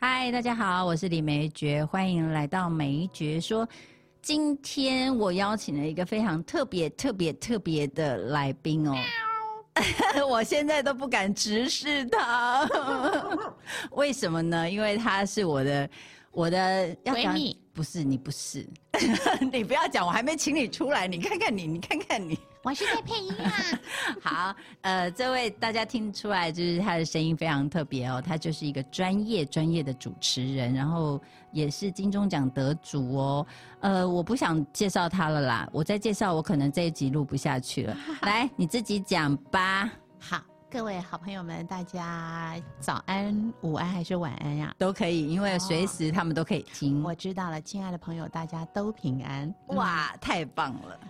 嗨，大家好，我是李梅珏，欢迎来到梅珏说。今天我邀请了一个非常特别、特别、特别的来宾哦，我现在都不敢直视他，为什么呢？因为他是我的。我的闺蜜不是你，不是你，不要讲，我还没请你出来，你看看你，你看看你，我是在配音啊。好，呃，这位大家听出来，就是他的声音非常特别哦，他就是一个专业专业的主持人，然后也是金钟奖得主哦。呃，我不想介绍他了啦，我再介绍，我可能这一集录不下去了。来，你自己讲吧。好。各位好朋友们，大家早安、午安还是晚安呀？都可以，因为随时他们都可以听。我知道了，亲爱的朋友，大家都平安。哇，太棒了！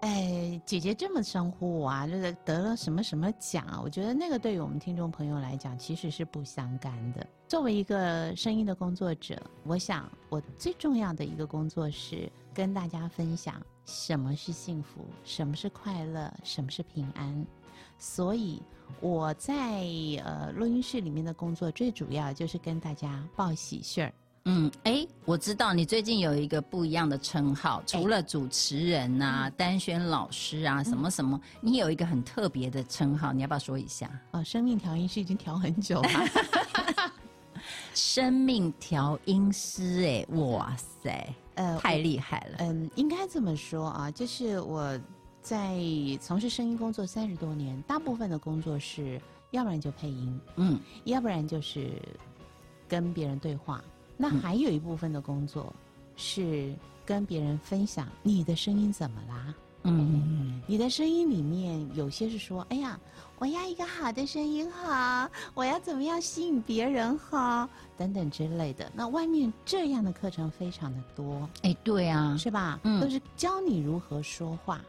哎，姐姐这么称呼我啊，就是得了什么什么奖啊？我觉得那个对于我们听众朋友来讲，其实是不相干的。作为一个声音的工作者，我想我最重要的一个工作是跟大家分享什么是幸福，什么是快乐，什么是平安。所以我在呃录音室里面的工作，最主要就是跟大家报喜讯儿。嗯，哎，我知道你最近有一个不一样的称号，除了主持人呐、丹轩老师啊，什么什么，你有一个很特别的称号，你要不要说一下？哦，生命调音师已经调很久了。生命调音师，哎，哇塞，呃，太厉害了。嗯，应该这么说啊，就是我。在从事声音工作三十多年，大部分的工作是，要不然就配音，嗯，要不然就是跟别人对话。那还有一部分的工作是跟别人分享你的声音怎么啦？嗯，你的声音里面有些是说，哎呀，我要一个好的声音哈，我要怎么样吸引别人哈，等等之类的。那外面这样的课程非常的多，哎，对啊，是吧？嗯，都是教你如何说话。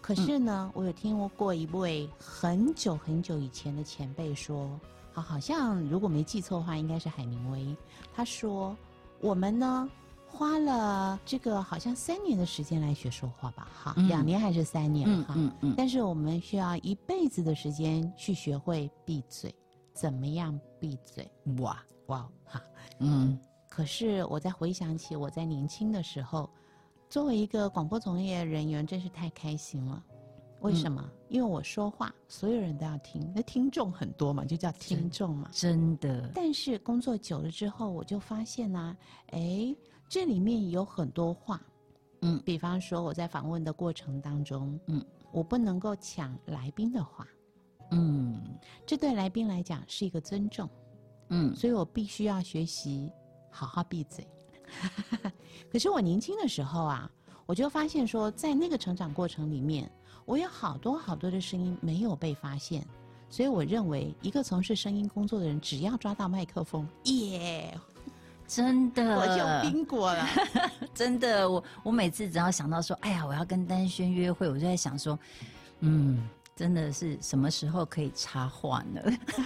可是呢，我有听过一位很久很久以前的前辈说，好，好像如果没记错的话，应该是海明威。他说，我们呢花了这个好像三年的时间来学说话吧，哈，两年还是三年哈，嗯嗯，但是我们需要一辈子的时间去学会闭嘴，怎么样闭嘴？哇哇哈，嗯。可是我在回想起我在年轻的时候。作为一个广播从业人员，真是太开心了。为什么？因为我说话，所有人都要听，那听众很多嘛，就叫听众嘛。真的。但是工作久了之后，我就发现呢，哎，这里面有很多话，嗯，比方说我在访问的过程当中，嗯，我不能够抢来宾的话，嗯，这对来宾来讲是一个尊重，嗯，所以我必须要学习好好闭嘴。可是我年轻的时候啊，我就发现说，在那个成长过程里面，我有好多好多的声音没有被发现，所以我认为一个从事声音工作的人，只要抓到麦克风，耶，真的，我有冰果了，真的，我我每次只要想到说，哎呀，我要跟丹轩约会，我就在想说，嗯。真的是什么时候可以插话呢？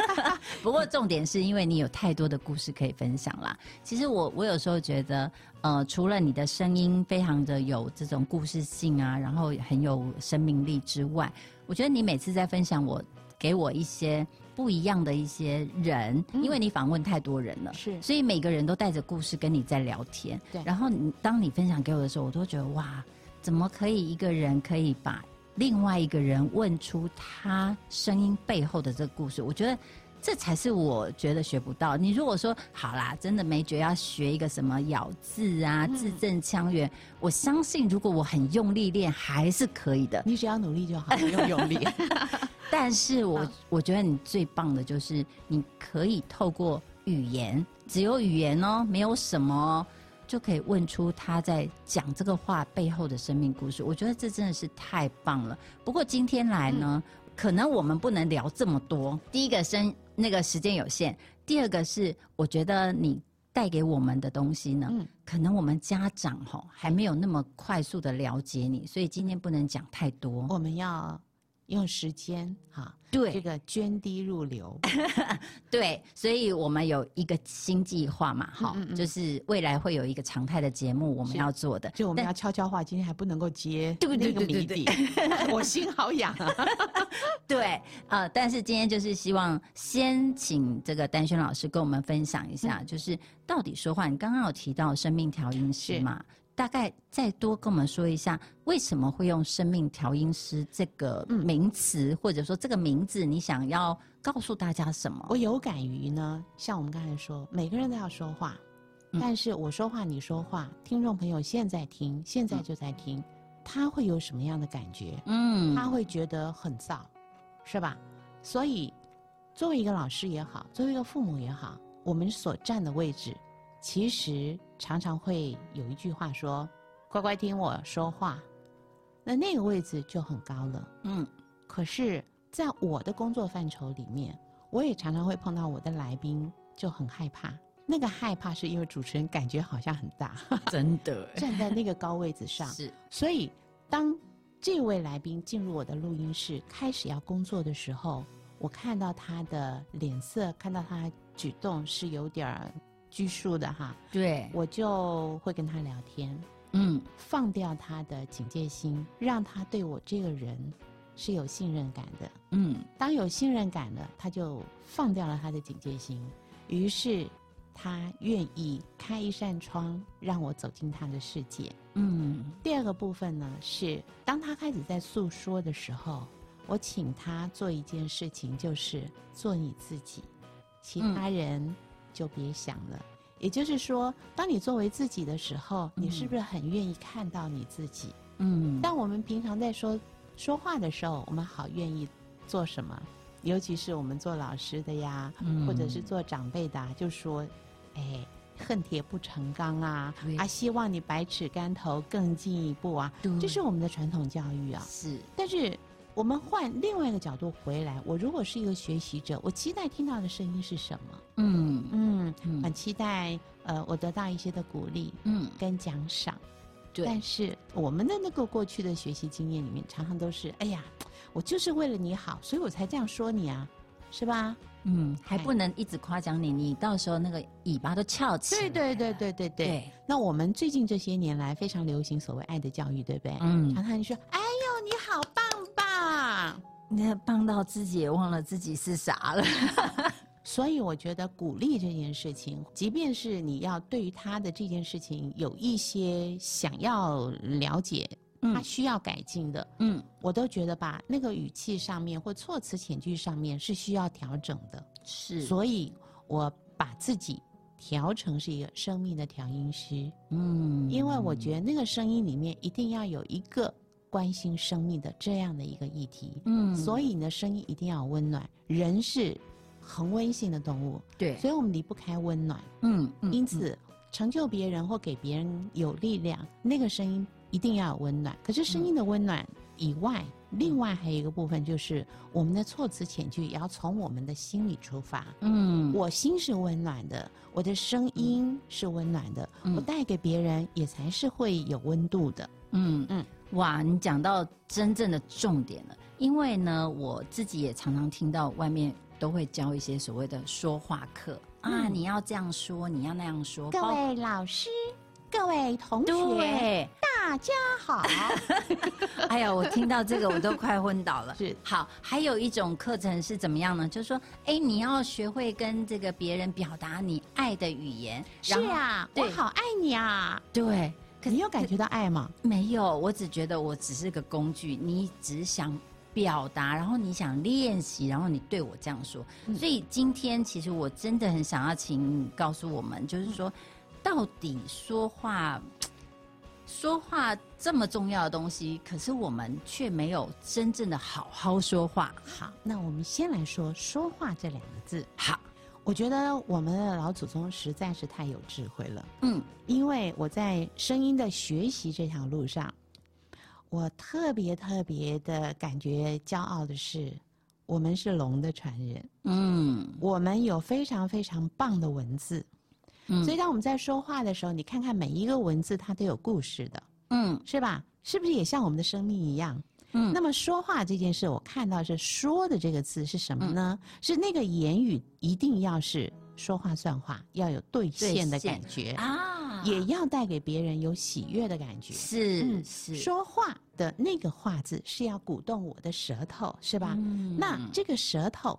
不过重点是因为你有太多的故事可以分享啦。其实我我有时候觉得，呃，除了你的声音非常的有这种故事性啊，然后很有生命力之外，我觉得你每次在分享我给我一些不一样的一些人，因为你访问太多人了，是，所以每个人都带着故事跟你在聊天。对，然后你当你分享给我的时候，我都觉得哇，怎么可以一个人可以把。另外一个人问出他声音背后的这个故事，我觉得这才是我觉得学不到。你如果说好啦，真的没觉得要学一个什么咬字啊、字正腔圆，我相信如果我很用力练，还是可以的。你只要努力就好，不用用力。但是我我觉得你最棒的就是你可以透过语言，只有语言哦，没有什么。就可以问出他在讲这个话背后的生命故事，我觉得这真的是太棒了。不过今天来呢，可能我们不能聊这么多。第一个生那个时间有限，第二个是我觉得你带给我们的东西呢，可能我们家长哈还没有那么快速的了解你，所以今天不能讲太多。我们要用时间哈，对。这个涓滴入流，对，所以我们有一个新计划嘛，哈、嗯嗯。嗯就是未来会有一个常态的节目我们要做的，就我们要悄悄话，今天还不能够接对对那个对对。谜底，我心好痒。啊！对，呃，但是今天就是希望先请这个丹轩老师跟我们分享一下，就是到底说话，你刚刚有提到生命调音师嘛？大概再多跟我们说一下，为什么会用生命调音师这个嗯名词，或者说这个名字，你想要告诉大家什么？我有感于呢，像我们刚才说，每个人都要说话，嗯但是我说话你说话，听众朋友现在听，现在就在听，他会有什么样的感觉？嗯他会觉得很燥，是吧？所以，作为一个老师也好，作为一个父母也好，我们所站的位置，其实常常会有一句话说：“乖乖听我说话。”那那个位置就很高了。嗯可是，在我的工作范畴里面，我也常常会碰到我的来宾就很害怕。那个害怕是因为主持人感觉好像很大，真的站在那个高位子上，是所以，当这位来宾进入我的录音室，开始要工作的时候，我看到他的脸色，看到他举动是有点儿拘束的哈，对，我就会跟他聊天，嗯。放掉他的警戒心，让他对我这个人是有信任感的。嗯。当有信任感了，他就放掉了他的警戒心，于是他愿意开一扇窗，让我走进他的世界。嗯。第二个部分呢，是当他开始在诉说的时候，我请他做一件事情，就是做你自己，其他人就别想了。也就是说，当你作为自己的时候，你是不是很愿意看到你自己？嗯，但我们平常在说说话的时候，我们好愿意做什么？尤其是我们做老师的呀，嗯或者是做长辈的、啊，就说，哎，恨铁不成钢啊，啊，希望你百尺竿头更进一步啊，对这是我们的传统教育啊。是但是我们换另外一个角度回来，我如果是一个学习者，我期待听到的声音是什么？嗯嗯，嗯很期待，呃，我得到一些的鼓励嗯跟奖赏。对但是我们的那个过去的学习经验里面，常常都是，哎呀，我就是为了你好，所以我才这样说你啊，是吧？嗯，还哎不能一直夸奖你，你到时候那个尾巴都翘起来对对对对对对。对，那我们最近这些年来非常流行所谓爱的教育，对不对？嗯常常你说，哎。那帮到自己也忘了自己是啥了。所以我觉得鼓励这件事情，即便是你要对于他的这件事情有一些想要了解，他需要改进的，嗯，我都觉得吧，那个语气上面或措辞遣句上面是需要调整的。是，所以我把自己调成是一个生命的调音师，嗯，因为我觉得那个声音里面一定要有一个关心生命的这样的一个议题。嗯，所以呢，声音一定要温暖。人是恒温性的动物，对，所以我们离不开温暖。嗯，嗯因此，成就别人或给别人有力量，那个声音一定要有温暖。可是，声音的温暖以外，另外还有一个部分就是我们的措辞遣句也要从我们的心里出发。嗯，我心是温暖的，我的声音是温暖的，嗯我带给别人也才是会有温度的。嗯嗯嗯，哇，你讲到真正的重点了。因为呢，我自己也常常听到外面都会教一些所谓的说话课啊，嗯你要这样说，你要那样说，各位老师，各位同学，大家好。哎呀，我听到这个我都快昏倒了。是好，还有一种课程是怎么样呢？就是说，哎，你要学会跟这个别人表达你爱的语言。是，啊，我好爱你啊！对。可你有感觉到爱吗？没有，我只觉得我只是个工具，你只想表达，然后你想练习，然后你对我这样说。嗯所以今天其实我真的很想要请你告诉我们，就是说，到底说话。说话这么重要的东西，可是我们却没有真正的好好说话。好，那我们先来说“说话”这两个字。好，我觉得我们的老祖宗实在是太有智慧了，嗯因为我在声音的学习这条路上，我特别特别的感觉骄傲的是，我们是龙的传人，嗯我们有非常非常棒的文字，嗯所以当我们在说话的时候，你看看每一个文字它都有故事的，嗯是吧？是不是也像我们的生命一样？嗯那么说话这件事，我看到是“说”的这个字是什么呢？是那个言语一定要是说话算话，要有兑现的感觉，啊，也要带给别人有喜悦的感觉。是嗯是，说话的那个“话”字是要鼓动我的舌头，是吧？嗯那这个舌头，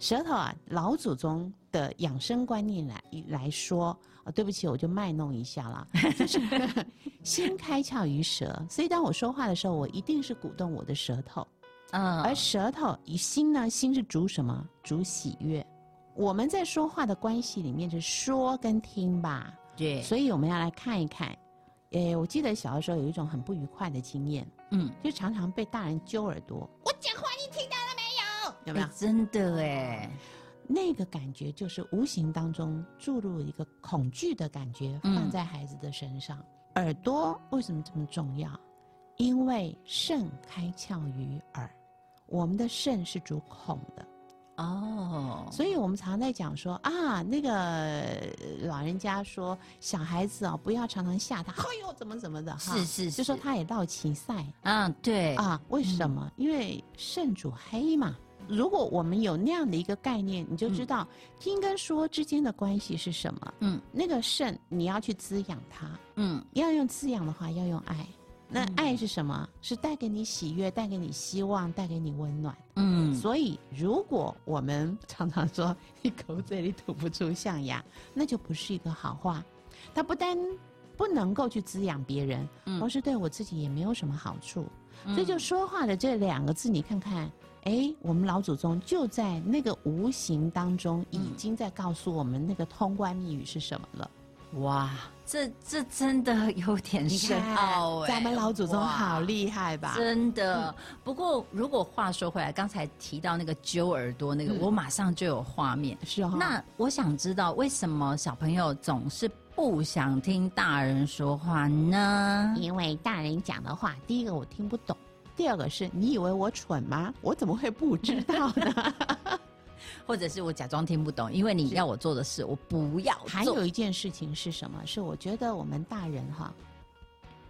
舌头啊，老祖宗的养生观念来来说，啊，对不起，我就卖弄一下了，就是心开窍于舌，所以当我说话的时候，我一定是鼓动我的舌头，嗯而舌头以心呢，心是主什么？主喜悦。我们在说话的关系里面是说跟听吧，对，所以我们要来看一看。诶，我记得小的时候有一种很不愉快的经验，嗯，就常常被大人揪耳朵。我讲话你听到了没有？有没有哎？真的哎，那个感觉就是无形当中注入一个恐惧的感觉，嗯。放在孩子的身上。耳朵为什么这么重要？因为肾开窍于耳，我们的肾是主恐的，哦，所以我们常在讲说啊，那个呃老人家说小孩子哦，不要常常吓他，哎呦怎么怎么的哈，是是就说他也到奇赛，嗯，对，啊，为什么？因为肾主黑嘛。如果我们有那样的一个概念，你就知道、听跟说之间的关系是什么。嗯那个肾你要去滋养它，嗯要用滋养的话，要用爱。那嗯爱是什么？是带给你喜悦，带给你希望，带给你温暖。嗯，所以，如果我们常常说一口嘴里吐不出象牙，那就不是一个好话。它不但不能够去滋养别人，嗯同时对我自己也没有什么好处。嗯所以，就说话的这两个字，你看看，哎，我们老祖宗就在那个无形当中，已嗯经在告诉我们那个通关密语是什么了。哇，这这真的有点深奥哎，咱们老祖宗好厉害吧？真的，不过如果话说回来，刚才提到那个揪耳朵那个，嗯我马上就有画面。是哦。那我想知道，为什么小朋友总是不想听大人说话呢？因为大人讲的话，第一个我听不懂，第二个是你以为我蠢吗？我怎么会不知道呢？或者是我假装听不懂，因为你要我做的事，我不要做。还有一件事情是什么？是我觉得我们大人哈，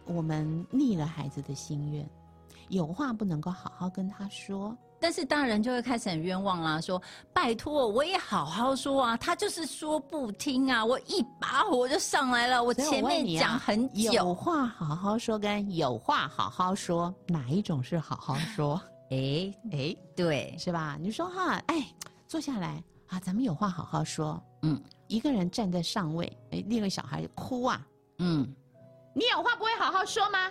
我们逆了孩子的心愿，有话不能够好好跟他说。但是大人就会开始很冤枉啦，说拜托，我也好好说啊，他就是说不听啊，我一把火就上来了，我前面讲很有久，话好好说跟有话好好说，哪一种是好好说？哎，哎，对，是吧？你说哈，哎，坐下来啊，咱们有话好好说。嗯一个人站在上位，哎，另一个小孩哭啊，嗯，你有话不会好好说吗？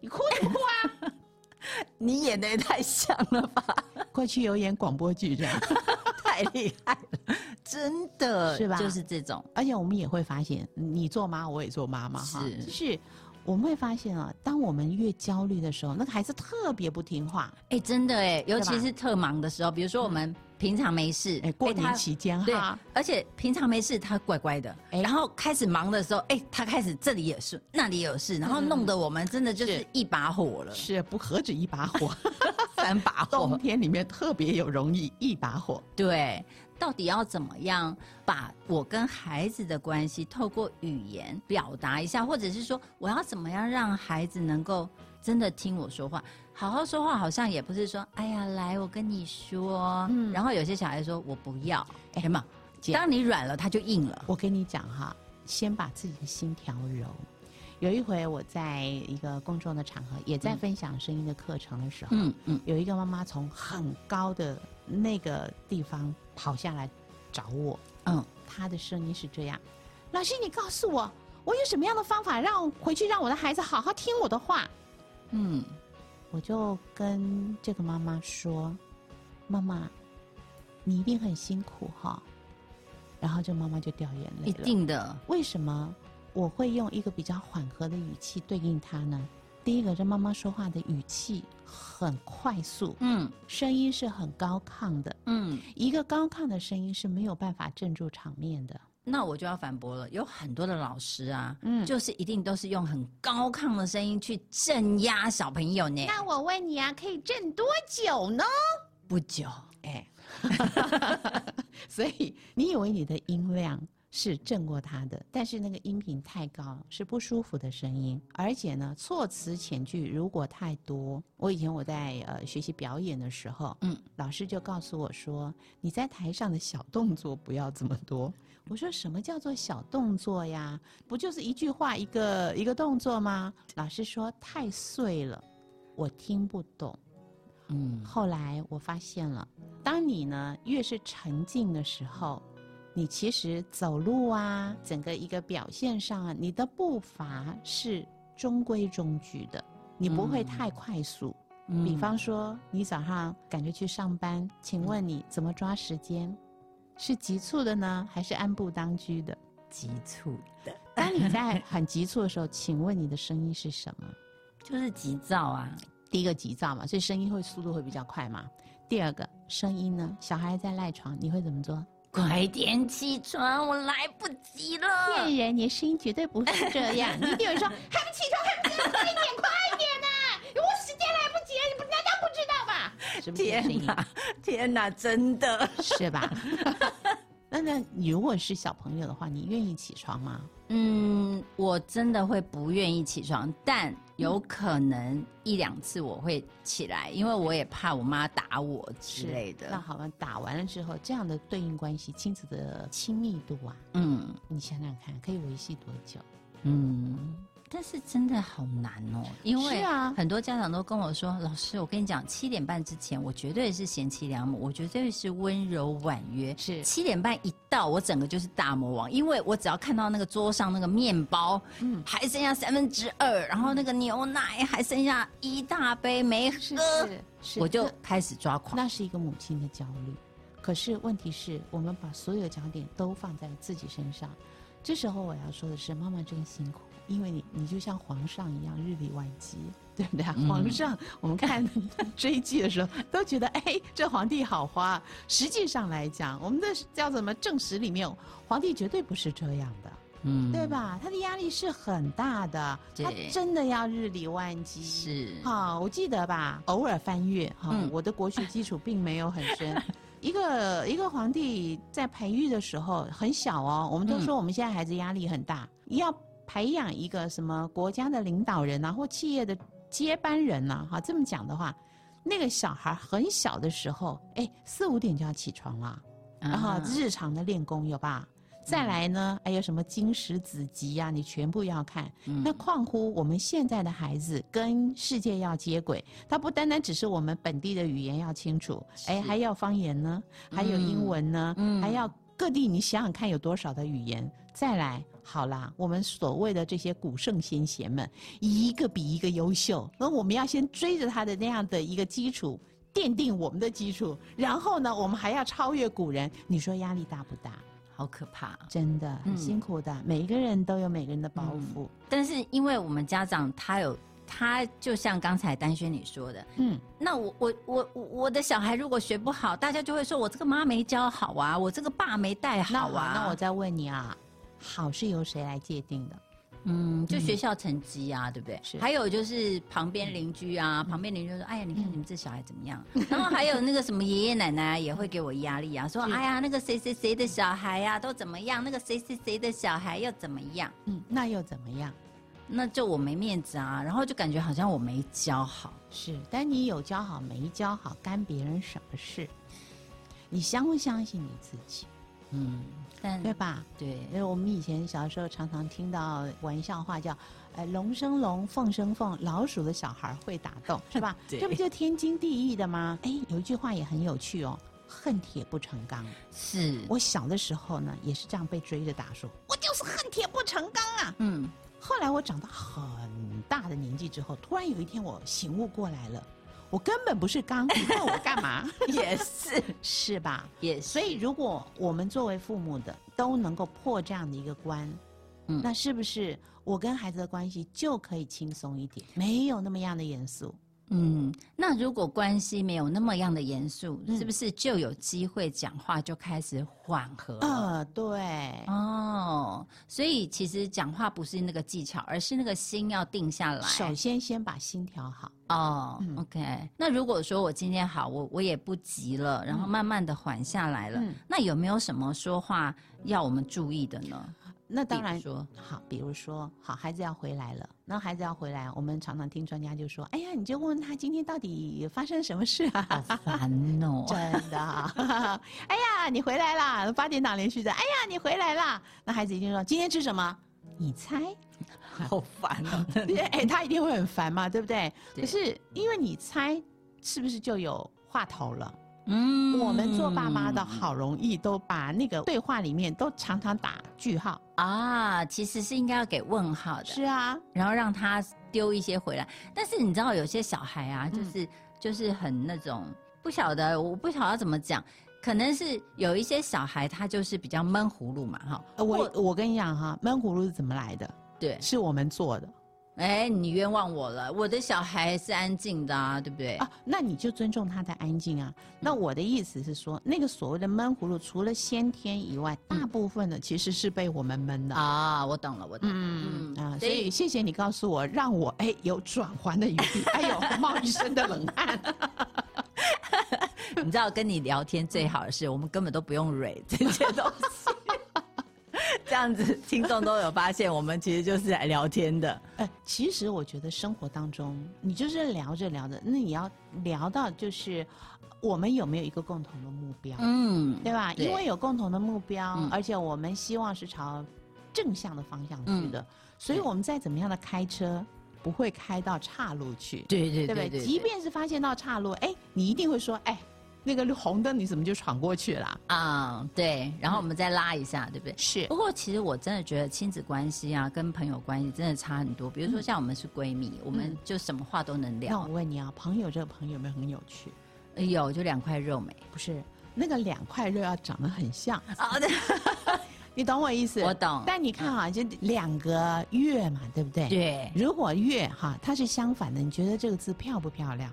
你哭什么哭啊？你演的也太像了吧，过去有演广播剧这样，太厉害了，真的是吧？就是这种，而且我们也会发现，你做妈，我也做妈妈哈，是。是。我们会发现啊，当我们越焦虑的时候，那个孩子特别不听话。哎，真的哎，尤其是特忙的时候，比如说我们平常没事，哎，过年期间对哈，，而且平常没事，他乖乖的，哎。然后开始忙的时候，哎，他开始这里也是，那里有事，然后弄得我们真的就是是。一把火了，是不何止一把火，三把火。冬火。天里面特别有容易一把火。对，到底要怎么样把我跟孩子的关系透过语言表达一下，或者是说我要怎么样让孩子能够真的听我说话？好好说话，好像也不是说，哎呀，来，我跟你说，嗯然后有些小孩说我不要，哎有没有？姐当你软了，他就硬了。我跟你讲哈，先把自己的心调柔。有一回我在一个公众的场合，也在嗯分享声音的课程的时候，嗯嗯，有一个妈妈从很高的那个地方跑下来找我，嗯，他的声音是这样：老师，你告诉我，我有什么样的方法让回去让我的孩子好好听我的话？嗯，我就跟这个妈妈说：“妈妈，你一定很辛苦哈。”然后这妈妈就掉眼泪了一。定的，为什么我会用一个比较缓和的语气对应他呢？第一个，这妈妈说话的语气很快速，嗯声音是很高亢的。嗯，一个高亢的声音是没有办法镇住场面的。那我就要反驳了，有很多的老师啊，嗯就是一定都是用很高亢的声音去镇压小朋友呢。那我问你啊，可以镇多久呢？不久，哎，所以你以为你的音量是震过他的，但是那个音频太高，是不舒服的声音，而且呢，措辞遣句如果太多，我以前我在呃学习表演的时候，嗯，老师就告诉我说，你在台上的小动作不要这么多。我说什么叫做小动作呀？不就是一句话一个一个动作吗？老师说太碎了，我听不懂。嗯，后来我发现了，当你呢越是沉静的时候。你其实走路啊，整个一个表现上啊，你的步伐是中规中矩的，你不会太快速。比方说，你早上赶着去上班，请问你怎么抓时间？是急促的呢，还是按步当居的？急促的。当你在很急促的时候，请问你的声音是什么？就是急躁啊。第一个急躁嘛，所以声音会速度会比较快嘛。第二个声音呢，小孩在赖床，你会怎么做？快点起床，我来不及了！骗人，你的声音绝对不是这样。你一定会说还不起床，还不起床，快一点，快一点呐！我时间来不及，你不难道不知道吗？天哪，天哪，真的是吧？那那你如果是小朋友的话，你愿意起床吗？嗯，我真的会不愿意起床，但有可能一两次我会起来，因为我也怕我妈打我之类的。那好吧，打完了之后，这样的对应关系，亲子的亲密度啊，嗯，你想想看，可以维系多久？嗯。但是真的好难哦，因为很多家长都跟我说：“老师，我跟你讲，七点半之前，我绝对是贤妻良母，我绝对是温柔婉约。是七点半一到，我整个就是大魔王，因为我只要看到那个桌上那个面包，嗯，还剩下三分之二，然后那个牛奶还剩下一大杯没喝，我就开始抓狂。那是一个母亲的焦虑。可是问题是我们把所有的焦点都放在自己身上，这时候我要说的是，妈妈真辛苦。因为你，你就像皇上一样日理万机，对不对啊？皇上，我们看 追剧的时候都觉得，哎，这皇帝好花。实际上来讲，我们的叫什么正史里面，皇帝绝对不是这样的，嗯，对吧？他的压力是很大的，他真的要日理万机。是，好，我记得吧，偶尔翻阅哈，我的国学基础并没有很深。一个一个皇帝在培育的时候很小哦，我们都说我们现在孩子压力很大，要。培养一个什么国家的领导人呐，或企业的接班人呐，哈，这么讲的话，那个小孩很小的时候，哎，四五点就要起床了，然后日常的练功有吧？再来呢，还有什么经史子集呀，你全部要看。那况乎我们现在的孩子跟世界要接轨，他不单单只是我们本地的语言要清楚，哎，还要方言呢，还有英文呢，还要各地，你想想看有多少的语言，再来。好啦，我们所谓的这些古圣先贤们，一个比一个优秀，那我们要先追着他的那样的一个基础，奠定我们的基础，然后呢，我们还要超越古人。你说压力大不大？好可怕，真的很辛苦的。每一个人都有每个人的包袱，但是因为我们家长他有他，就像刚才丹轩你说的，嗯，那我我我我的小孩如果学不好，大家就会说我这个妈没教好啊，我这个爸没带好啊。那我再问你啊。好是由谁来界定的？嗯，就学校成绩啊，对不对？是。还有就是旁边邻居啊，旁边邻居说：“哎呀，你看你们这小孩怎么样？” 然后还有那个什么爷爷奶奶也会给我压力啊，说：“哎呀，那个谁谁谁的小孩呀都怎么样？那个谁谁谁的小孩又怎么样？”嗯，那又怎么样？那就我没面子啊，然后就感觉好像我没教好。是，但你有教好没教好，干别人什么事？你相不相信你自己？嗯。对吧？对，因为我们以前小时候常常听到玩笑话，叫“呃龙生龙，凤生凤，老鼠的小孩会打洞”，是吧？这不就天经地义的吗？哎，有一句话也很有趣哦，“恨铁不成钢”。是我小的时候呢，也是这样被追着打，说我就是恨铁不成钢啊。嗯，后来我长到很大的年纪之后，突然有一天我醒悟过来了。我根本不是刚，你问我干嘛？也是，是吧？也是。所以，如果我们作为父母的都能够破这样的一个关，嗯，那是不是我跟孩子的关系就可以轻松一点，没有那么样的严肃？嗯，那如果关系没有那么样的严肃，嗯是不是就有机会讲话就开始缓和了？呃，对，哦，所以其实讲话不是那个技巧，而是那个心要定下来。首先先把心调好。哦、嗯 o k 那如果说我今天好，我我也不急了，然后慢慢的缓下来了，嗯那有没有什么说话要我们注意的呢？那当然好，比如说，好，孩子要回来了，那孩子要回来，我们常常听专家就说，哎呀，你就问他今天到底发生什么事啊？好烦哦。真的，哎呀，你回来啦！八点档连续的，哎呀，你回来啦！那孩子一定说今天吃什么？你猜？好烦哦。哎，他一定会很烦嘛，对不对？对可是因为你猜，是不是就有话头了？嗯我们做爸妈的好容易都把那个对话里面都常常打句号。啊，其实是应该要给问号的，是啊，然后让他丢一些回来。但是你知道，有些小孩啊，嗯就是、就是很那种不晓得，我不晓得要怎么讲。可能是有一些小孩，他就是比较闷葫芦嘛，哈。呃我我跟你讲哈，闷葫芦是怎么来的？对，是我们做的哎，你冤枉我了，我的小孩是安静的啊，对不对？啊，那你就尊重他的安静啊。那我的意思是说，那个所谓的闷葫芦，除了先天以外，大部分的其实是被我们闷的。啊，我懂了，我懂了。嗯啊，所以谢谢你告诉我，让我哎有转圜的余地。哎呦，冒一身的冷汗。你知道跟你聊天最好的是，我们根本都不用蕊这些东西。这样子，听众都有发现，我们其实就是来聊天的。哎，其实我觉得生活当中，你就是聊着聊着，那你要聊到就是我们有没有一个共同的目标，嗯，对吧？对因为有共同的目标，嗯而且我们希望是朝正向的方向去嗯的，所以我们再怎么样的开车，不会开到岔路去，对对对不对？即便是发现到岔路，哎，你一定会说，哎，那个红灯你怎么就闯过去了？啊、对，然后我们再拉一下，对不对？是不过其实我真的觉得亲子关系啊，跟朋友关系真的差很多。比如说像我们是闺蜜，我们就什么话都能聊那聊我。问你啊，朋友这个朋友有没有很有趣？哎有就两块肉没不是，那个两块肉要长得很像，啊？对，你懂我意思？我懂但你看啊，就两个月嘛，对不对？。对，如果月哈，它是相反的，你觉得这个字漂不漂亮？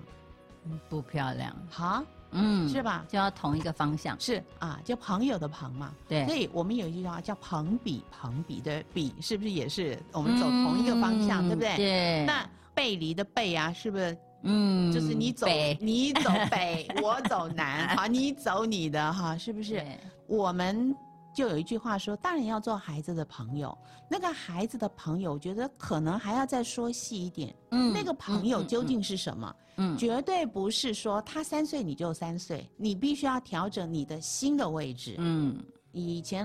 不漂亮，好，嗯，是吧？就要同一个方向。是啊，就朋友的朋嘛。对所，以我们有一句话叫“朋比朋比”的比，是不是也是我们走同一个方向，对不对？嗯对，那背离的背啊，是不是嗯就是你走你走北，我走南，好，你走你的哈，是不是？对我们就有一句话说，大人要做孩子的朋友。那个孩子的朋友，我觉得可能还要再说细一点。嗯那个朋友究竟是什么？嗯绝对不是说他三岁你就三岁，你必须要调整你的心的位置。嗯以前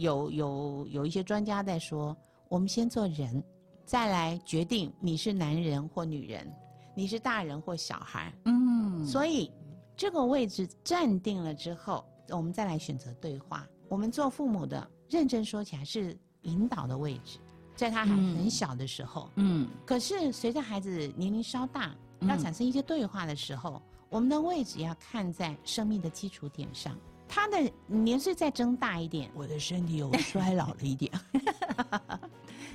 有有有一些专家在说，我们先做人，再来决定你是男人或女人，你是大人或小孩。嗯，所以这个位置站定了之后，我们再来选择对话。我们做父母的，认真说起来是引导的位置，在他还很小的时候。嗯可是随着孩子年龄稍大，嗯要产生一些对话的时候，我们的位置要看在生命的基础点上。他的年岁再增大一点，我的身体有衰老了一点。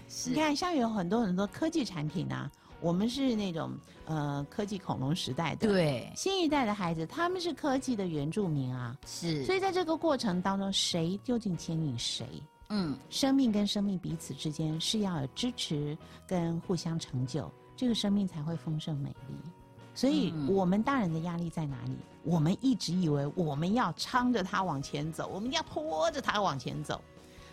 是 你看，像有很多很多科技产品啊，我们是那种呃科技恐龙时代的，对新一代的孩子，他们是科技的原住民啊，是，所以在这个过程当中，谁究竟牵引谁？嗯生命跟生命彼此之间是要有支持跟互相成就，这个生命才会丰盛美丽。所以，嗯我们大人的压力在哪里？我们一直以为我们要撑着他往前走，我们要拖着他往前走，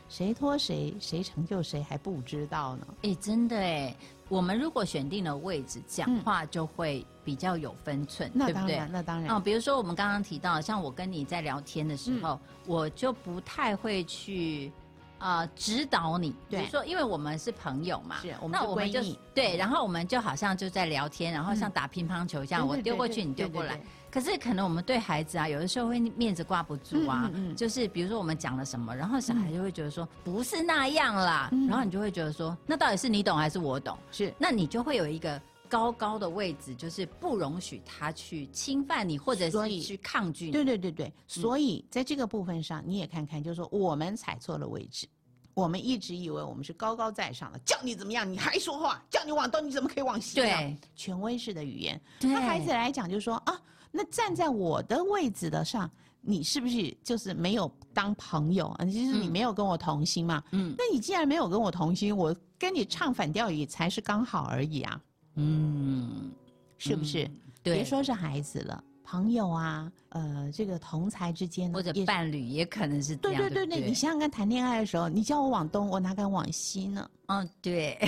谁拖谁，谁成就谁还不知道呢。哎，真的哎，我们如果选定了位置，讲话就会比较有分寸，对不对？那当然，比如说我们刚刚提到，像我跟你在聊天的时候，我就不太会去呃指导你。比对如说，因为我们是朋友嘛，是我们那我们就对，然后我们就好像就在聊天，然后像嗯打乒乓球一样，我丢过去，你丢过来对对对。可是可能我们对孩子啊，有的时候会面子挂不住啊，嗯嗯嗯就是比如说我们讲了什么，然后小孩就会觉得说、不是那样啦，嗯然后你就会觉得说，那到底是你懂还是我懂？是那你就会有一个高高的位置，就是不容许他去侵犯你，或者是去抗拒你。对对对对，所以在这个部分上，你也看看，就是说我们踩错了位置，我们一直以为我们是高高在上的，叫你怎么样你还说话，叫你往东你怎么可以往西？对，权威式的语言。对那孩子来讲就是说啊，那站在我的位置的上，你是不是就是没有当朋友？啊，就是你嗯没有跟我同心嘛？嗯那你既然没有跟我同心，我跟你唱反调也才是刚好而已啊，嗯，是不是？嗯对，别说是孩子了，朋友啊，呃，这个同才之间呢或者伴侣也可能是这样，对对对对，你想想看，谈恋爱的时候，你叫我往东，我哪敢往西呢？嗯，对，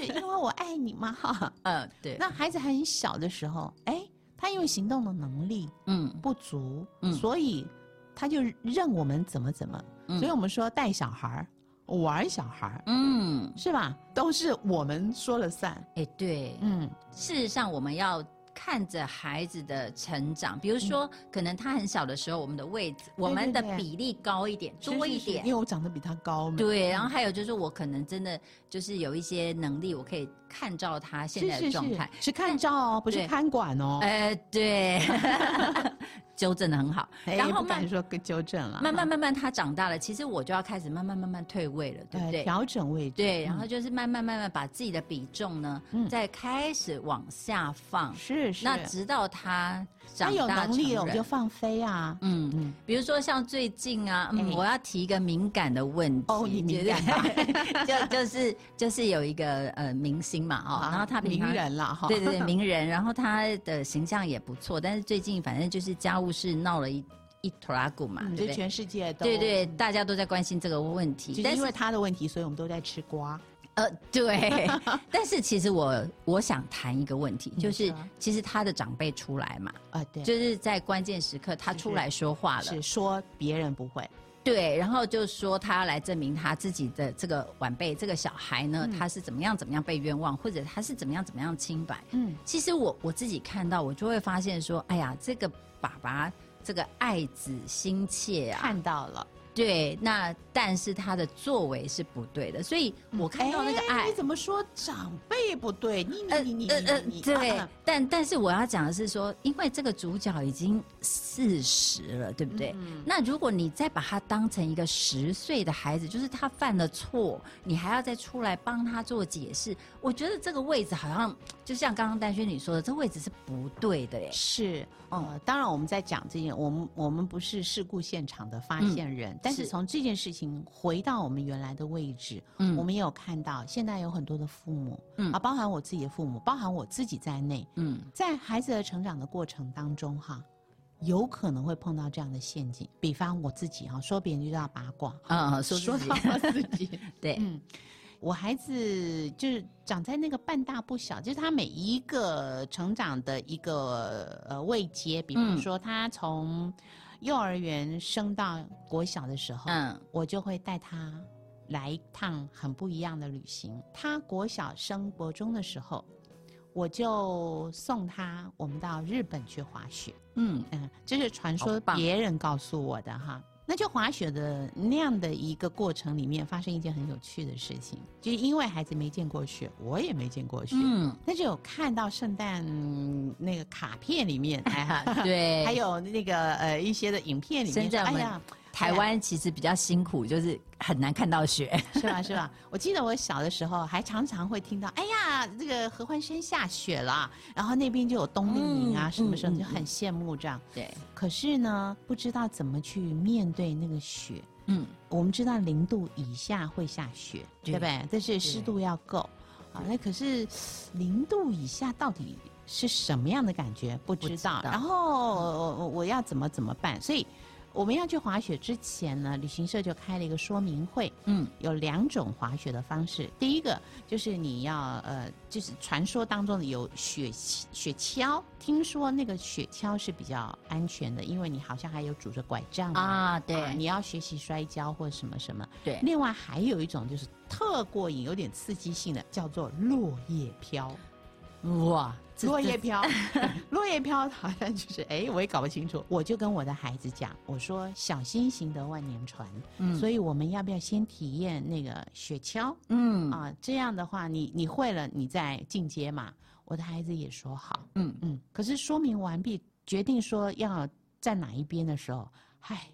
是？因为我爱你嘛，哈。嗯，对，那孩子还很小的时候，哎，他因为行动的能力嗯不足，嗯所以他就任我们怎么怎么。嗯所以我们说带小孩儿、玩小孩儿，嗯，是吧？都是我们说了算。哎，对，嗯，事实上，我们要看着孩子的成长，比如说，可能他很小的时候，我们的位置，我们的比例高一点，是多一点因。为我长得比他高嘛。对，然后还有就是，我可能真的就是有一些能力，我可以看照他现在的状态。是看照哦，不是看管哦。呃，对，纠正的很好。哎然后慢说跟纠正了，慢慢慢慢，他长大了，其实我就要开始慢慢慢慢退位了，对不呃对？调整位置。对，然嗯后就是慢慢慢慢把自己的比重呢，嗯再开始往下放。是是，那直到他长大能力了，我们就放飞啊。嗯嗯，比如说像最近啊，嗯，哎我要提一个敏感的问题。哦你敏感吧？就就是就是有一个呃明星嘛，哦，然后他平名人了哈。对对对 名人，然后他的形象也不错，但是最近反正就是家务事闹了一一坨拉骨嘛，嗯，对全世界都对对，大家都在关心这个问题就，是但是因为他的问题，所以我们都在吃瓜。呃，对，但是其实我我想谈一个问题，就是其实他的长辈出来嘛，啊，对，就是在关键时刻他出来说话了，是说别人不会，对，然后就说他要来证明他自己的这个晚辈这个小孩呢，嗯他是怎么样怎么样被冤枉，或者他是怎么样怎么样清白。嗯，其实我我自己看到，我就会发现说，哎呀，这个爸爸这个爱子心切啊，看到了。对，那但是他的作为是不对的，所以我看到那个爱哎你。怎么说长辈不对？你你你你你你，对啊，但但是我要讲的是说，因为这个主角已经四十了，对不对？嗯那如果你再把他当成一个十岁的孩子，就是他犯了错，你还要再出来帮他做解释，我觉得这个位置好像就像刚刚丹轩你说的，这位置是不对的耶。是，呃，当然我们在讲这件，我们我们不是事故现场的发现人，但是是从这件事情回到我们原来的位置，嗯我们也有看到，现在有很多的父母，嗯啊，包含我自己的父母，包含我自己在内，嗯在孩子的成长的过程当中，哈，有可能会碰到这样的陷阱。比方我自己哈，说别人就叫八卦，啊，说说到我自己，对，嗯，我孩子就是长在那个半大不小，就是他每一个成长的一个呃位阶，比方嗯说他从幼儿园升到国小的时候，嗯我就会带他来一趟很不一样的旅行。他国小升国中的时候，我就送他我们到日本去滑雪。嗯嗯，这是传说别人告诉我的哈。那就滑雪的那样的一个过程里面，发生一件很有趣的事情，就是因为孩子没见过雪，我也没见过雪，嗯，那就有看到圣诞那个卡片里面，哎，对，还有那个呃一些的影片里面哎呀，台湾其实比较辛苦，就是很难看到雪。是吧是吧？我记得我小的时候还常常会听到，哎呀，这个合欢山下雪了，然后那边就有冬令营啊，嗯什么什么，嗯就很羡慕这样。对，可是呢，不知道怎么去面对那个雪。嗯我们知道零度以下会下雪，对对不对？但是湿度要够啊。那可是零度以下到底是什么样的感觉？不知道。不知道然后我我要怎么怎么办？所以我们要去滑雪之前呢，旅行社就开了一个说明会。嗯有两种滑雪的方式，第一个就是你要呃，就是传说当中的有雪雪橇，听说那个雪橇是比较安全的，因为你好像还有拄着拐杖啊啊，对你要学习摔跤或什么什么。对，另外还有一种就是特过瘾、有点刺激性的，叫做落叶飘。哇，落叶飘，落叶飘好像就是哎，我也搞不清楚。我就跟我的孩子讲，我说小心行得万年船，嗯所以我们要不要先体验那个雪橇嗯啊？这样的话，你你会了，你再进阶嘛。我的孩子也说好，嗯嗯。可是说明完毕，决定说要站哪一边的时候，嗨，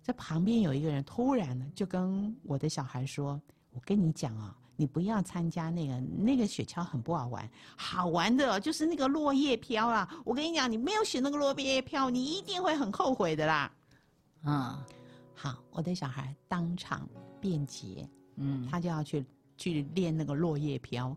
在旁边有一个人突然呢，就跟我的小孩说：“我跟你讲啊，你不要参加那个那个雪橇很不好玩，好玩的就是那个落叶飘啦。我跟你讲，你没有选那个落叶飘，你一定会很后悔的啦。”嗯好，我的小孩当场辩解，嗯，他就要去去练那个落叶飘。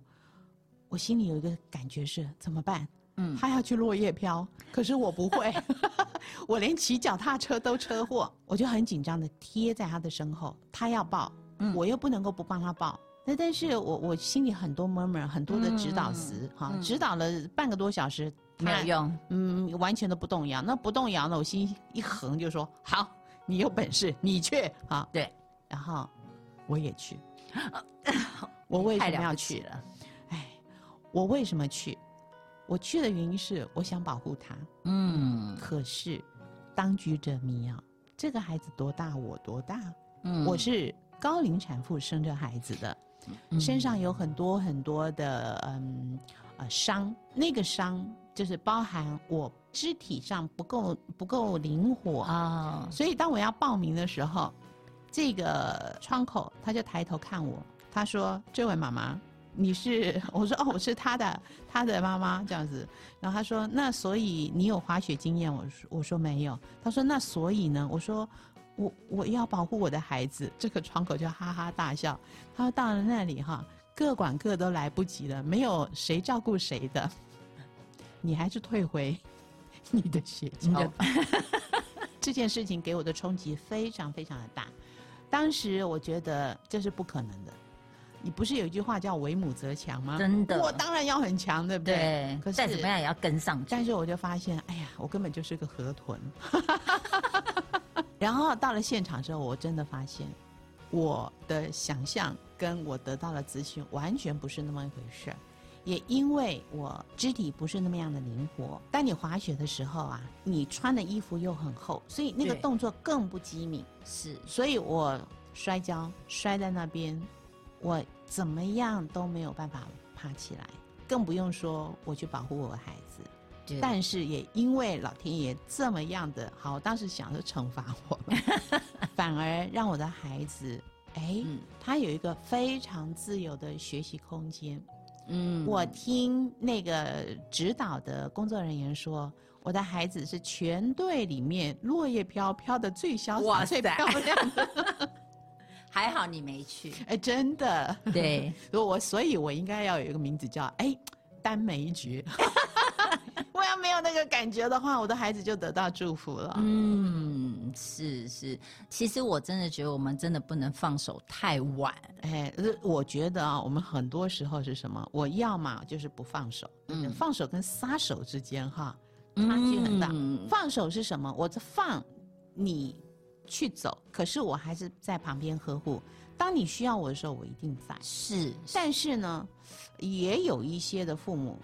我心里有一个感觉是怎么办？嗯他要去落叶飘，可是我不会，我连骑脚踏车都车祸，我就很紧张的贴在他的身后，他要抱，嗯我又不能够不帮他抱。那但是我我心里很多 murmur，很多的指导词，哈、嗯指导了半个多小时，没有用，嗯，完全都不动摇。那不动摇呢，我心一横就说好，你有本事你去啊。对，然后我也去。我为什么要去？了哎，我为什么去？我去的原因是我想保护他。嗯可是当局者迷啊，这个孩子多大我多大？嗯我是高龄产妇生这孩子的，嗯身上有很多很多的嗯呃伤，那个伤就是包含我肢体上不够不够灵活啊，所以当我要报名的时候，这个窗口他就抬头看我，他说：“这位妈妈，你是？” 我说：“哦，我是他的他的妈妈这样子。”然后他说：“那所以你有滑雪经验？”我说：“我说没有。”他说：“那所以呢？”我说：“我我要保护我的孩子。”这个窗口就哈哈大笑。他说：“到了那里哈，各管各都来不及了，没有谁照顾谁的，你还是退回 你的雪你的橇。”这件事情给我的冲击非常非常的大。当时我觉得这是不可能的。你不是有一句话叫“为母则强”吗？真的我当然要很强，对不对？对，可是再怎么样也要跟上去。但是我就发现，哎呀，我根本就是个河豚。然后到了现场之后，我真的发现，我的想象跟我得到的资讯完全不是那么一回事儿。也因为我肢体不是那么样的灵活，当你滑雪的时候啊，你穿的衣服又很厚，所以那个动作更不机敏。是所以我摔跤摔在那边，我怎么样都没有办法爬起来，更不用说我去保护我的孩子。对但是也因为老天爷这么样的好，我当时想着惩罚我了，反而让我的孩子，哎，嗯他有一个非常自由的学习空间。嗯我听那个指导的工作人员说，我的孩子是全队里面落叶飘飘的最潇洒、最漂亮的。还好你没去。哎，真的。对，我所以，我应该要有一个名字叫哎丹梅菊。没有那个感觉的话，我的孩子就得到祝福了。嗯，是是，其实我真的觉得我们真的不能放手太晚。哎，呃我觉得啊，我们很多时候是什么？我要么就是不放手，嗯放手跟撒手之间哈差距很大。嗯放手是什么？我这放你去走，可是我还是在旁边呵护。当你需要我的时候，我一定在。是，但是呢，也有一些的父母，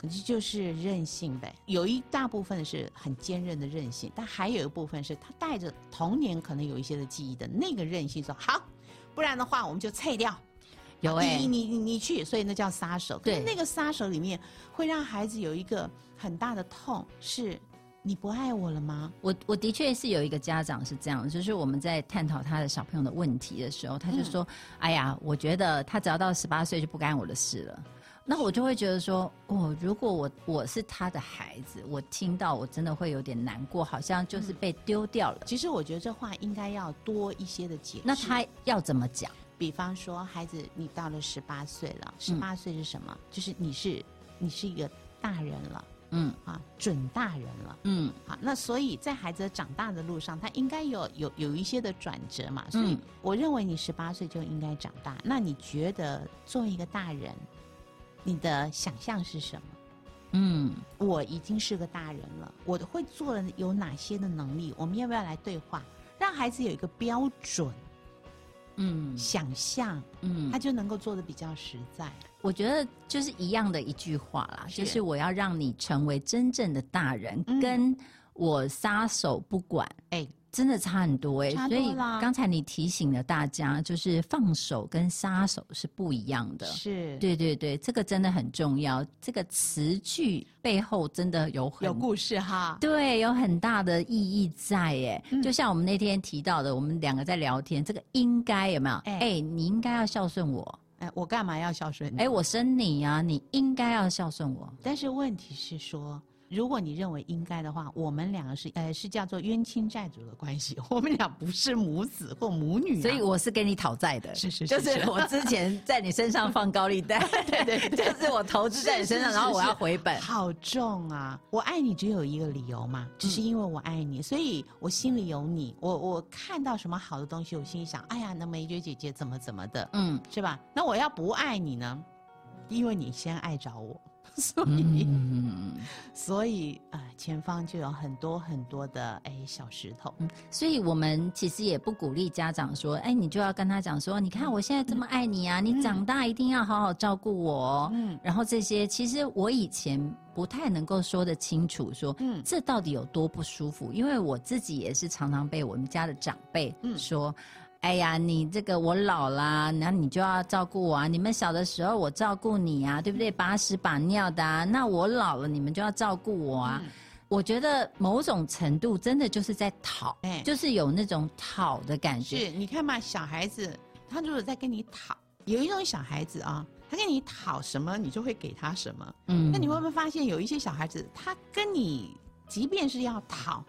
可是就是任性呗。有一大部分是很坚韧的韧性，但还有一部分是他带着童年可能有一些的记忆的那个韧性，说好，不然的话我们就拆掉。有哎、你你你你去，所以那叫杀手。可是对那个杀手里面会让孩子有一个很大的痛，是你不爱我了吗？我我的确是有一个家长是这样，就是我们在探讨他的小朋友的问题的时候，他就说：“哎呀，我觉得他只要到十八岁就不干我的事了。”那我就会觉得说，哦，如果我我是他的孩子，我听到我真的会有点难过，好像就是被丢掉了。其实我觉得这话应该要多一些的解释。那他要怎么讲？比方说，孩子，你到了十八岁了，十八岁是什么？就是你是你是一个大人了嗯啊，准大人了。嗯好，那所以在孩子长大的路上，他应该有有有一些的转折嘛。所以嗯我认为你十八岁就应该长大。那你觉得作为一个大人，你的想象是什么？嗯，我已经是个大人了，我会做的有哪些的能力？我们要不要来对话，让孩子有一个标准？嗯。想象，嗯。他，就能够做的比较实在。我觉得就是一样的一句话啦，是。就是我要让你成为真正的大人，嗯。跟我撒手不管，哎，真的差很多哎、差所以刚才你提醒了大家，就是放手跟杀手是不一样的。是，对对对，这个真的很重要。这个词句背后真的有很有故事哈。对，有很大的意义在耶。嗯就像我们那天提到的，我们两个在聊天，这个应该有没有？哎哎、你应该要孝顺我。哎，我干嘛要孝顺你？哎、我生你呀、你应该要孝顺我。但是问题是说，如果你认为应该的话，我们两个是呃是叫做冤亲债主的关系，我们俩不是母子或母女啊、所以我是跟你讨债的，是 是是就是我之前在你身上放高利贷，对对，就是我投资在你身上，然后我要回本。好重啊！我爱你只有一个理由嘛，只是因为我爱你，所以我心里有你。我我看到什么好的东西，我心里想，哎呀，那梅娟姐姐怎么怎么的，嗯是吧？那我要不爱你呢？因为你先爱着我，所以、嗯，所以啊、呃前方就有很多很多的哎小石头。所以我们其实也不鼓励家长说，哎，你就要跟他讲说，你看我现在这么爱你啊，你长大一定要好好照顾我哦。嗯然后这些，其实我以前不太能够说得清楚说，嗯这到底有多不舒服？因为我自己也是常常被我们家的长辈嗯说。哎呀，你这个我老啦，那你就要照顾我啊！你们小的时候我照顾你啊，对不对？把屎把尿的啊，那我老了你们就要照顾我啊！嗯我觉得某种程度真的就是在讨，哎就是有那种讨的感觉。是，你看嘛，小孩子他如果在跟你讨，有一种小孩子啊，他跟你讨什么，你就会给他什么。嗯那你会不会发现有一些小孩子，他跟你即便是要讨，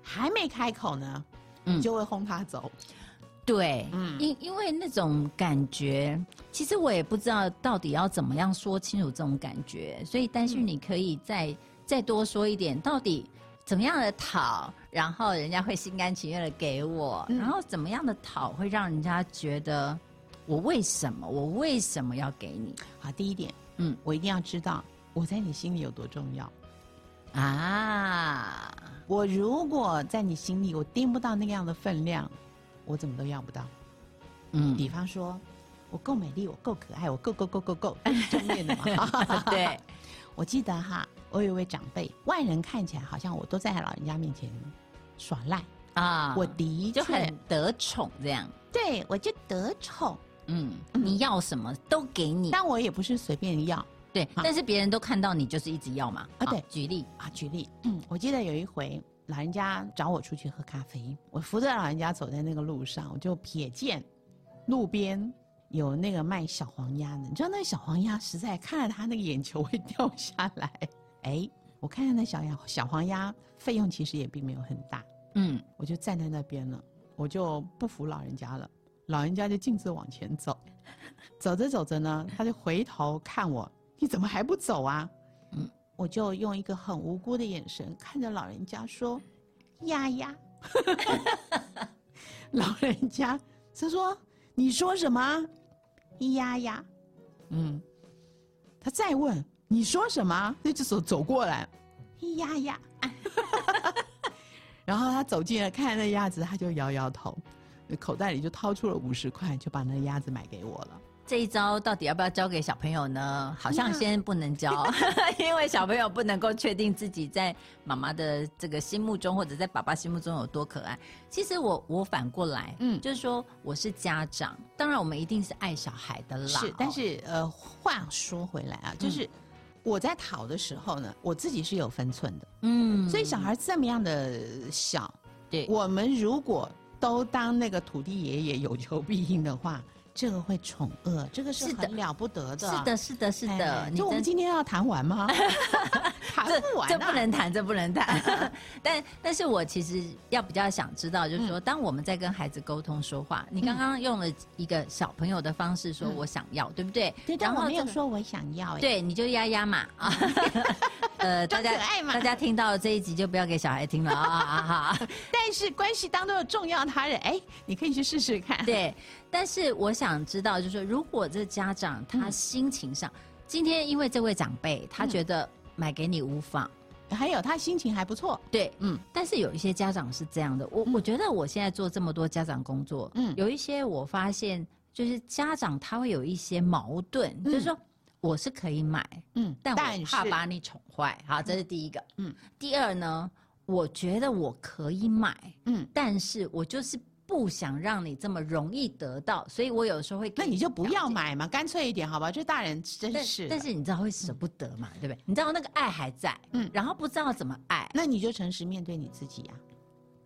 还没开口呢，嗯你就会轰他走。对，嗯因因为那种感觉，其实我也不知道到底要怎么样说清楚这种感觉，所以担心嗯你可以再、再多说一点，到底怎么样的讨，然后人家会心甘情愿的给我，嗯然后怎么样的讨会让人家觉得我为什么我为什么要给你好，第一点，嗯我一定要知道我在你心里有多重要。啊？我如果在你心里我盯不到那个样的分量，我怎么都要不到。嗯，比方说，我够美丽，我够可爱，我够够够够够，正面的嘛。对，我记得哈，我有一位长辈，外人看起来好像我都在老人家面前耍赖，啊，我的就很得宠这样。对我就得宠，嗯，嗯你要什么都给你，但我也不是随便要对，但是别人都看到你就是一直要嘛。好啊对举例，啊。举例，嗯，我记得有一回老人家找我出去喝咖啡，我扶着老人家走在那个路上，我就瞥见路边有那个卖小黄鸭的，你知道那个小黄鸭实在看着他那个眼球会掉下来。哎，我看见那小鸭小黄鸭费用其实也并没有很大，嗯，我就站在那边了，我就不扶老人家了，老人家就径自往前走，走着走着呢，他就回头看我，你怎么还不走啊？我就用一个很无辜的眼神看着老人家说：“丫丫。”老人家他说：“你说什么？呀呀。”嗯，他再问：“你说什么？”那只手走过来，呀呀。然后他走近了，看那鸭子，他就摇摇头，口袋里就掏出了五十块，就把那鸭子买给我了。这一招到底要不要教给小朋友呢？好像先不能教，因为小朋友不能够确定自己在妈妈的这个心目中，或者在爸爸心目中有多可爱。其实我我反过来，嗯，嗯就是说我是家长，当然我们一定是爱小孩的啦。是，但是呃，话说回来啊，就是我在讨的时候呢，我自己是有分寸的。嗯所以小孩这么样的小，对我们如果都当那个土地爷爷有求必应的话，这个会宠恶，这个是很了不得的。是的，是的，是的，就我们今天要谈完吗？谈不完、啊，这不能谈，这不能谈。但但是我其实要比较想知道，就是说，当我们在跟孩子沟通说话，你刚刚用了一个小朋友的方式说嗯我想要，对不对？对，但我没有这个说我想要哎、对，你就压压嘛啊。呃，大家大家听到这一集就不要给小孩听了啊啊啊！但是关系当中的重要他人，哎，你可以去试试看。对，但是我想知道，就是说，如果这家长他嗯。心情上，今天因为这位长辈他嗯。觉得买给你无妨，还有他心情还不错，对，嗯但是有一些家长是这样的，我、嗯。我觉得我现在做这么多家长工作，嗯。有一些我发现就是家长他会有一些矛盾，就是说我是可以买，嗯，但我怕把你宠坏，好，这是第一个。嗯嗯，第二呢，我觉得我可以买，嗯，但是我就是不想让你这么容易得到，所以我有时候会给那你就不。要买嘛，干脆一点，好吧？就大人真但是，但是你知道会舍不得嘛，对不对？你知道那个爱还在，嗯嗯，然后不知道怎么爱，那你就诚实面对你自己啊，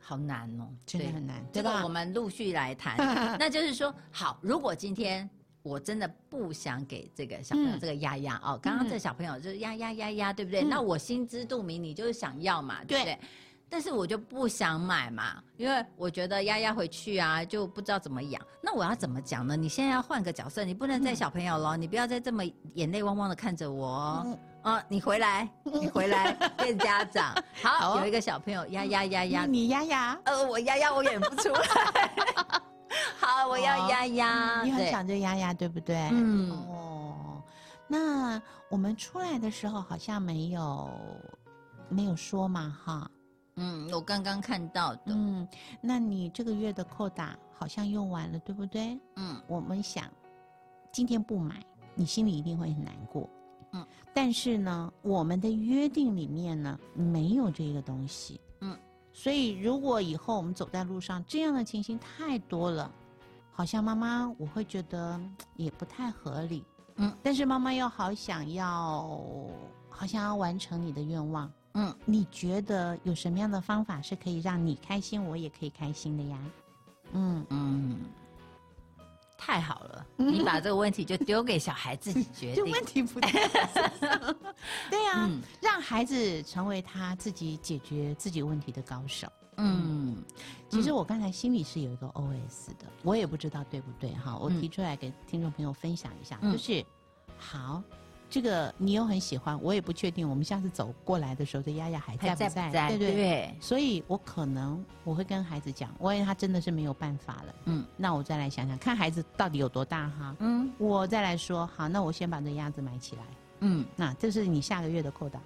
好难哦，对真的很难，对吧这个我？们陆续来谈。那就是说，好，如果今天我真的不想给这个小朋友嗯这个丫丫哦，刚刚这小朋友就是丫丫丫丫，对不对？嗯那我心知肚明，你就是想要嘛，对不对对？但是我就不想买嘛，因为我觉得丫丫回去啊就不知道怎么养。那我要怎么讲呢？你现在要换个角色，你不能再嗯小朋友了，你不要再这么眼泪汪汪的看着我哦。嗯啊，你回来，你回来 变家长。好好，哦有一个小朋友丫丫丫丫你，你压压，呃，我丫丫我演不出来。好，我要丫丫。你很对想着丫丫，对不对？嗯哦，那我们出来的时候好像没有没有说嘛，哈。嗯，我刚刚看到的。嗯，那你这个月的扣打好像用完了，对不对？嗯我们想，今天不买，你心里一定会很难过。嗯，但是呢，我们的约定里面呢，没有这个东西。嗯，所以如果以后我们走在路上，这样的情形太多了，好像妈妈我会觉得嗯也不太合理。嗯，但是妈妈又好想要，好想要完成你的愿望。嗯，你觉得有什么样的方法是可以让你开心，我也可以开心的呀？嗯，嗯，太好了，你把这个问题就丢给小孩自己决定。这问题不在我 对呀、嗯。让孩子成为他自己解决自己问题的高手。嗯。其实我刚才心里是有一个 OS 的，我也不知道对不对哈，我嗯。提出来给听众朋友分享一下，嗯。就是好。这个你又很喜欢，我也不确定。我们下次走过来的时候，这丫丫还在不在？不在？对对？对，所以我可能我会跟孩子讲，万一他真的是没有办法了，嗯那我再来想想，看孩子到底有多大哈。嗯我再来说，好，那我先把这鸭子买起来。嗯那这是你下个月的扣打，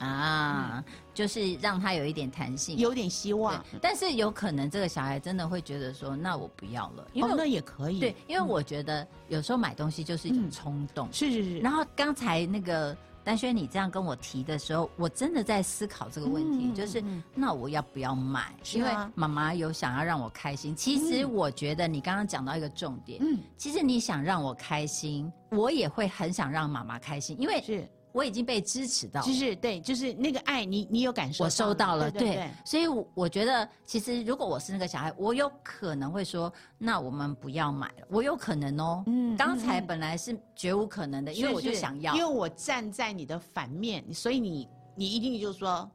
啊，就是让他有一点弹性。有点希望。但是有可能这个小孩真的会觉得说，那我不要了，因为哦，那也可以。对，因为我觉得有时候买东西就是一种嗯冲动。是是是。然后刚才那个丹轩你这样跟我提的时候，我真的在思考这个问题，嗯就是那我要不要买？因为妈妈有想要让我开心。其实嗯我觉得你刚刚讲到一个重点，嗯，其实你想让我开心，我也会很想让妈妈开心，因为是，我已经被支持到了就。是对，就是那个爱，你你有感受，我收到了，对对所以我我觉得，其实如果我是那个小孩，我有可能会说，那我们不要买了，我有可能哦。嗯刚才本来是绝无可能的，因为我就想要因为。我站在你的反面，所以你你一定就说，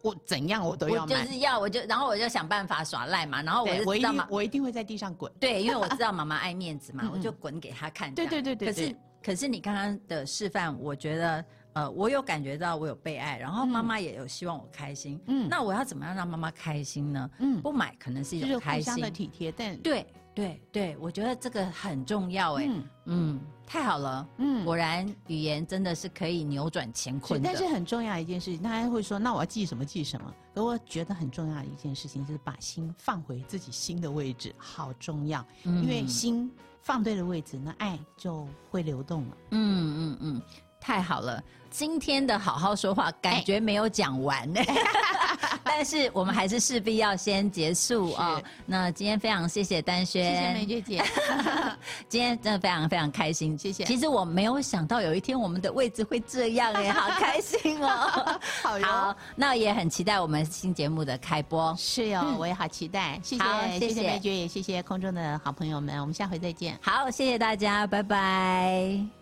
我怎样我都要我就。是要，我就然后我就想办法耍赖嘛，然后我我一定就知道嘛，我一定会在地上滚。对，因为我知道妈妈爱面子嘛 我就滚给她看。对对对对可是可是你刚刚的示范，我觉得呃，我有感觉到我有被爱，然后妈妈也有希望我开心。嗯那我要怎么样让妈妈开心呢？嗯，不买可能是一就是种开心的。体贴，但对对对，我觉得这个很重要哎。嗯嗯，太好了。嗯果然，语言真的是可以扭转乾，坤的。但是很重要的一件事情，大家会说，那我要记什么记什么。可我觉得很重要的一件事情，就是把心放回自己心的位置，好重要。嗯因为心放对了位置，那爱就会流动了。嗯嗯嗯，太好了！今天的好好说话感觉没有讲完呢，但是我们还是势必要先结束啊、是那今天非常谢谢丹轩，谢谢梅姐姐，今天真的非常非常开心，谢谢其实我没有想到有一天我们的位置会这样哎，好开心哦！好那也很期待我们新节目的开播。是哟、嗯我也好期待。谢好谢，谢谢梅姐，也谢谢空中的好朋友们，我们下回再见。好，谢谢大家，拜拜。